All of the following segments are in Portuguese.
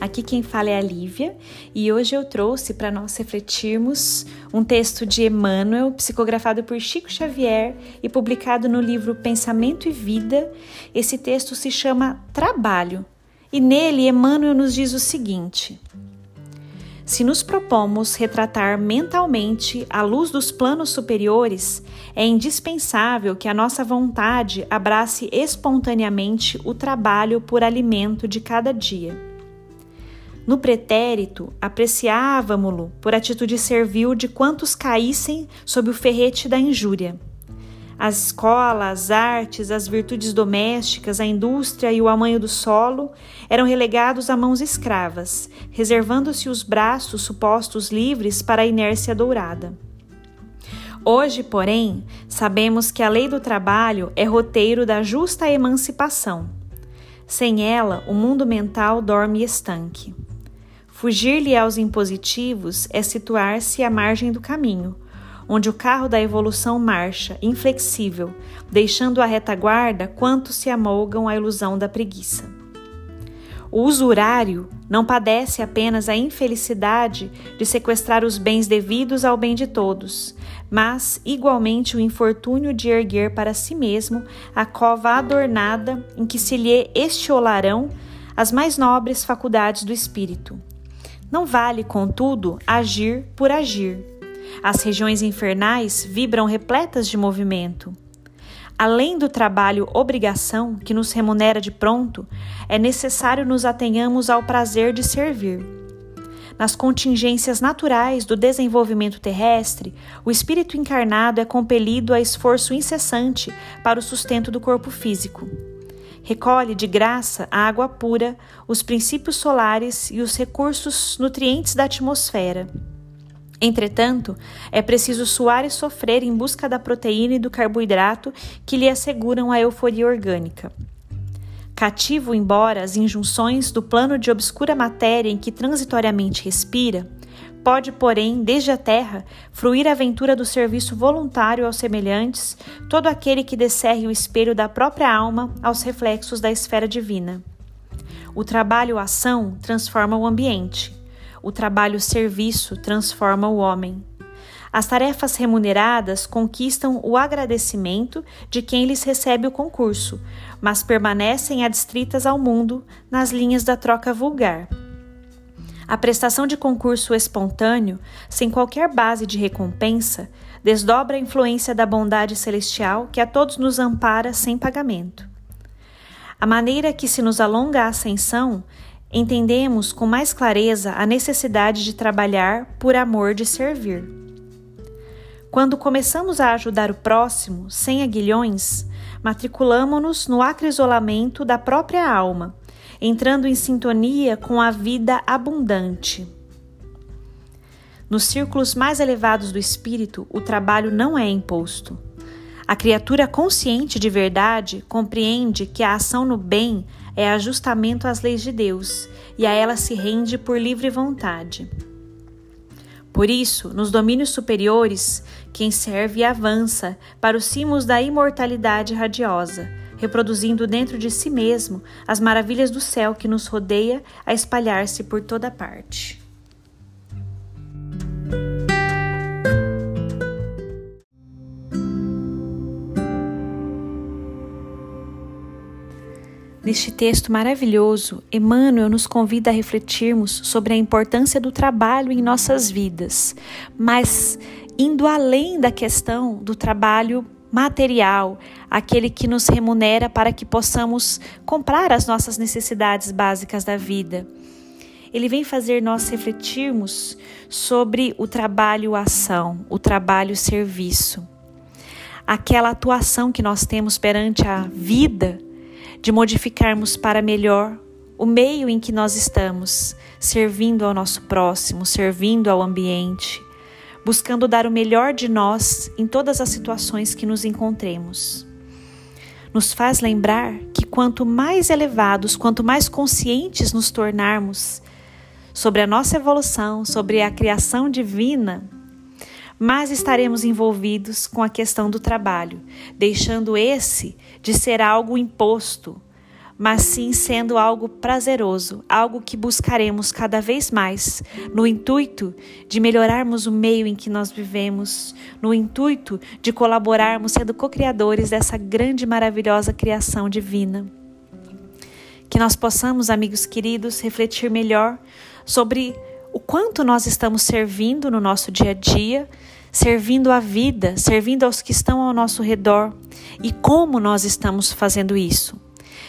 Aqui quem fala é a Lívia e hoje eu trouxe para nós refletirmos um texto de Emmanuel, psicografado por Chico Xavier e publicado no livro Pensamento e Vida. Esse texto se chama Trabalho e nele Emmanuel nos diz o seguinte: se nos propomos retratar mentalmente a luz dos planos superiores, é indispensável que a nossa vontade abrace espontaneamente o trabalho por alimento de cada dia. No pretérito, apreciávamo-lo por atitude servil de quantos caíssem sob o ferrete da injúria. A escola, as artes, as virtudes domésticas, a indústria e o amanho do solo eram relegados a mãos escravas, reservando-se os braços supostos livres para a inércia dourada. Hoje, porém, sabemos que a lei do trabalho é roteiro da justa emancipação. Sem ela, o mundo mental dorme estanque. Fugir-lhe aos impositivos é situar-se à margem do caminho, onde o carro da evolução marcha, inflexível, deixando a retaguarda quantos se amolgam à ilusão da preguiça. O usurário não padece apenas a infelicidade de sequestrar os bens devidos ao bem de todos, mas igualmente o infortúnio de erguer para si mesmo a cova adornada em que se lhe estiolarão as mais nobres faculdades do espírito não vale, contudo, agir por agir. As regiões infernais vibram repletas de movimento. Além do trabalho obrigação que nos remunera de pronto, é necessário nos atenhamos ao prazer de servir. Nas contingências naturais do desenvolvimento terrestre, o espírito encarnado é compelido a esforço incessante para o sustento do corpo físico. Recolhe de graça a água pura, os princípios solares e os recursos nutrientes da atmosfera. Entretanto, é preciso suar e sofrer em busca da proteína e do carboidrato que lhe asseguram a euforia orgânica. Cativo embora as injunções do plano de obscura matéria em que transitoriamente respira, Pode, porém, desde a terra, fruir a aventura do serviço voluntário aos semelhantes, todo aquele que descerre o espelho da própria alma aos reflexos da esfera divina. O trabalho-ação transforma o ambiente. O trabalho-serviço transforma o homem. As tarefas remuneradas conquistam o agradecimento de quem lhes recebe o concurso, mas permanecem adstritas ao mundo nas linhas da troca vulgar. A prestação de concurso espontâneo, sem qualquer base de recompensa, desdobra a influência da bondade celestial que a todos nos ampara sem pagamento. A maneira que se nos alonga a ascensão, entendemos com mais clareza a necessidade de trabalhar por amor de servir. Quando começamos a ajudar o próximo sem aguilhões, matriculamo-nos no acrisolamento da própria alma entrando em sintonia com a vida abundante. Nos círculos mais elevados do espírito, o trabalho não é imposto. A criatura consciente de verdade compreende que a ação no bem é ajustamento às leis de Deus e a ela se rende por livre vontade. Por isso, nos domínios superiores, quem serve avança para os cimos da imortalidade radiosa, reproduzindo dentro de si mesmo as maravilhas do céu que nos rodeia a espalhar-se por toda parte. Neste texto maravilhoso, Emmanuel nos convida a refletirmos sobre a importância do trabalho em nossas vidas, mas indo além da questão do trabalho material, aquele que nos remunera para que possamos comprar as nossas necessidades básicas da vida. Ele vem fazer nós refletirmos sobre o trabalho-ação, o trabalho-serviço. Aquela atuação que nós temos perante a vida, de modificarmos para melhor o meio em que nós estamos, servindo ao nosso próximo, servindo ao ambiente, buscando dar o melhor de nós em todas as situações que nos encontremos. Nos faz lembrar que quanto mais elevados, quanto mais conscientes nos tornarmos sobre a nossa evolução, sobre a criação divina, mais estaremos envolvidos com a questão do trabalho, deixando esse de ser algo imposto, mas sim sendo algo prazeroso, algo que buscaremos cada vez mais, no intuito de melhorarmos o meio em que nós vivemos, no intuito de colaborarmos sendo co-criadores dessa grande e maravilhosa criação divina. Que nós possamos, amigos queridos, refletir melhor sobre o quanto nós estamos servindo no nosso dia a dia, servindo a vida, servindo aos que estão ao nosso redor e como nós estamos fazendo isso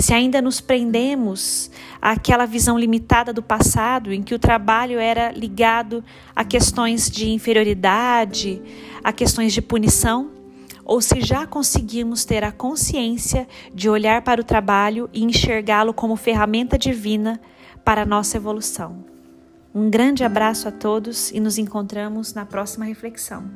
se ainda nos prendemos àquela visão limitada do passado, em que o trabalho era ligado a questões de inferioridade, a questões de punição, ou se já conseguimos ter a consciência de olhar para o trabalho e enxergá-lo como ferramenta divina para a nossa evolução. Um grande abraço a todos e nos encontramos na próxima reflexão.